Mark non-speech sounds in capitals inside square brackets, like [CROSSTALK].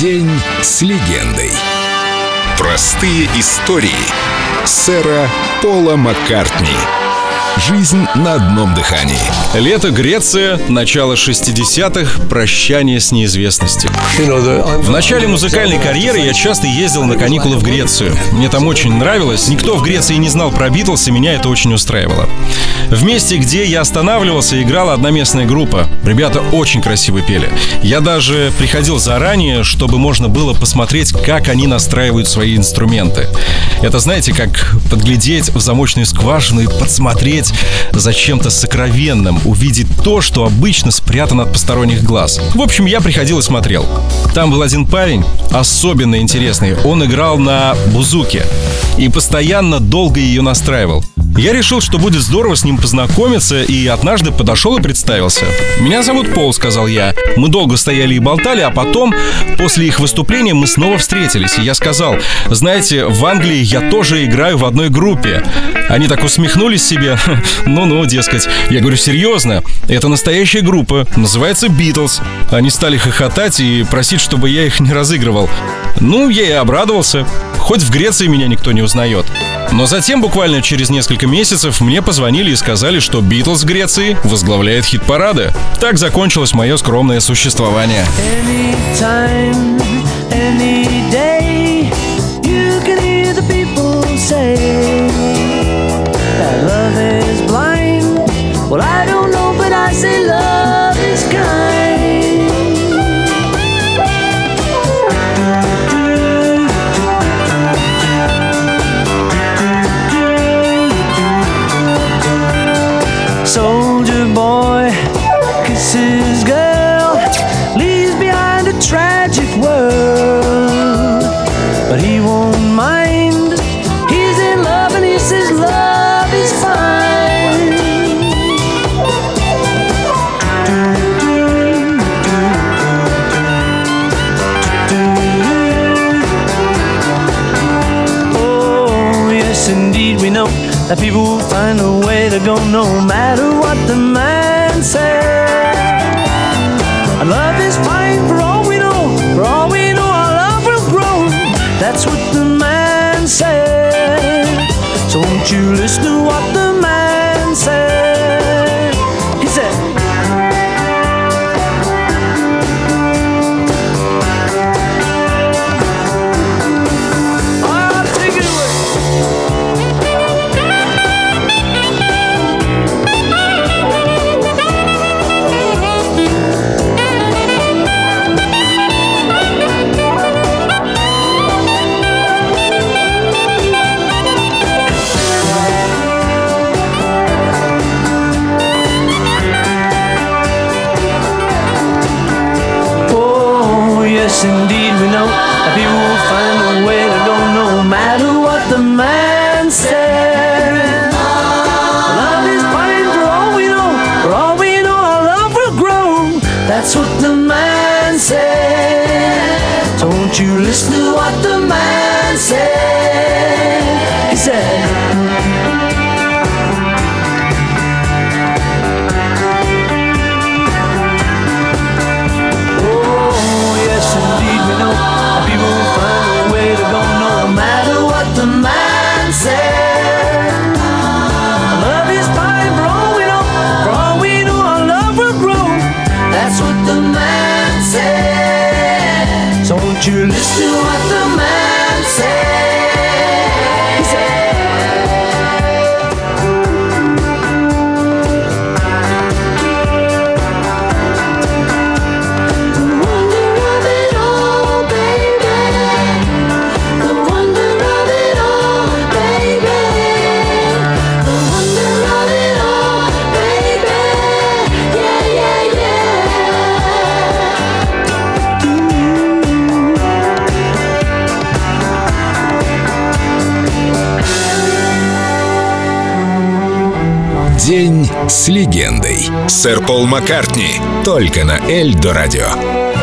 День с легендой. Простые истории сэра Пола Маккартни. Жизнь на одном дыхании. Лето Греция, начало 60-х, прощание с неизвестностью. В начале музыкальной карьеры я часто ездил на каникулы в Грецию. Мне там очень нравилось. Никто в Греции не знал про Битлз, и меня это очень устраивало. В месте, где я останавливался, играла одна местная группа. Ребята очень красиво пели. Я даже приходил заранее, чтобы можно было посмотреть, как они настраивают свои инструменты. Это, знаете, как подглядеть в замочную скважину и подсмотреть посмотреть за чем-то сокровенным, увидеть то, что обычно спрятано от посторонних глаз. В общем, я приходил и смотрел. Там был один парень, особенно интересный. Он играл на бузуке и постоянно долго ее настраивал. Я решил, что будет здорово с ним познакомиться, и однажды подошел и представился. «Меня зовут Пол», — сказал я. Мы долго стояли и болтали, а потом, после их выступления, мы снова встретились. И я сказал, «Знаете, в Англии я тоже играю в одной группе». Они так усмехнулись себе. [LAUGHS] Ну-ну, дескать. Я говорю, серьезно? Это настоящая группа. Называется Битлз. Они стали хохотать и просить, чтобы я их не разыгрывал. Ну, я и обрадовался. Хоть в Греции меня никто не узнает. Но затем, буквально через несколько месяцев, мне позвонили и сказали, что Битлз в Греции возглавляет хит-парады. Так закончилось мое скромное существование. Anytime, any day, soldier boy kisses. Indeed, we know that people will find a way to go no matter what the man says. Our love is fine for all we know, for all we know, our love will grow. That's what the man said. So won't you listen to what we know that people will find a way to go no matter what the man said. Love is fine for all we know, for all we know, our love will grow. That's what the man said. So won't you listen to what the man said? He said. You listen to what the День с легендой. Сэр Пол Маккартни. Только на Эльдо радио.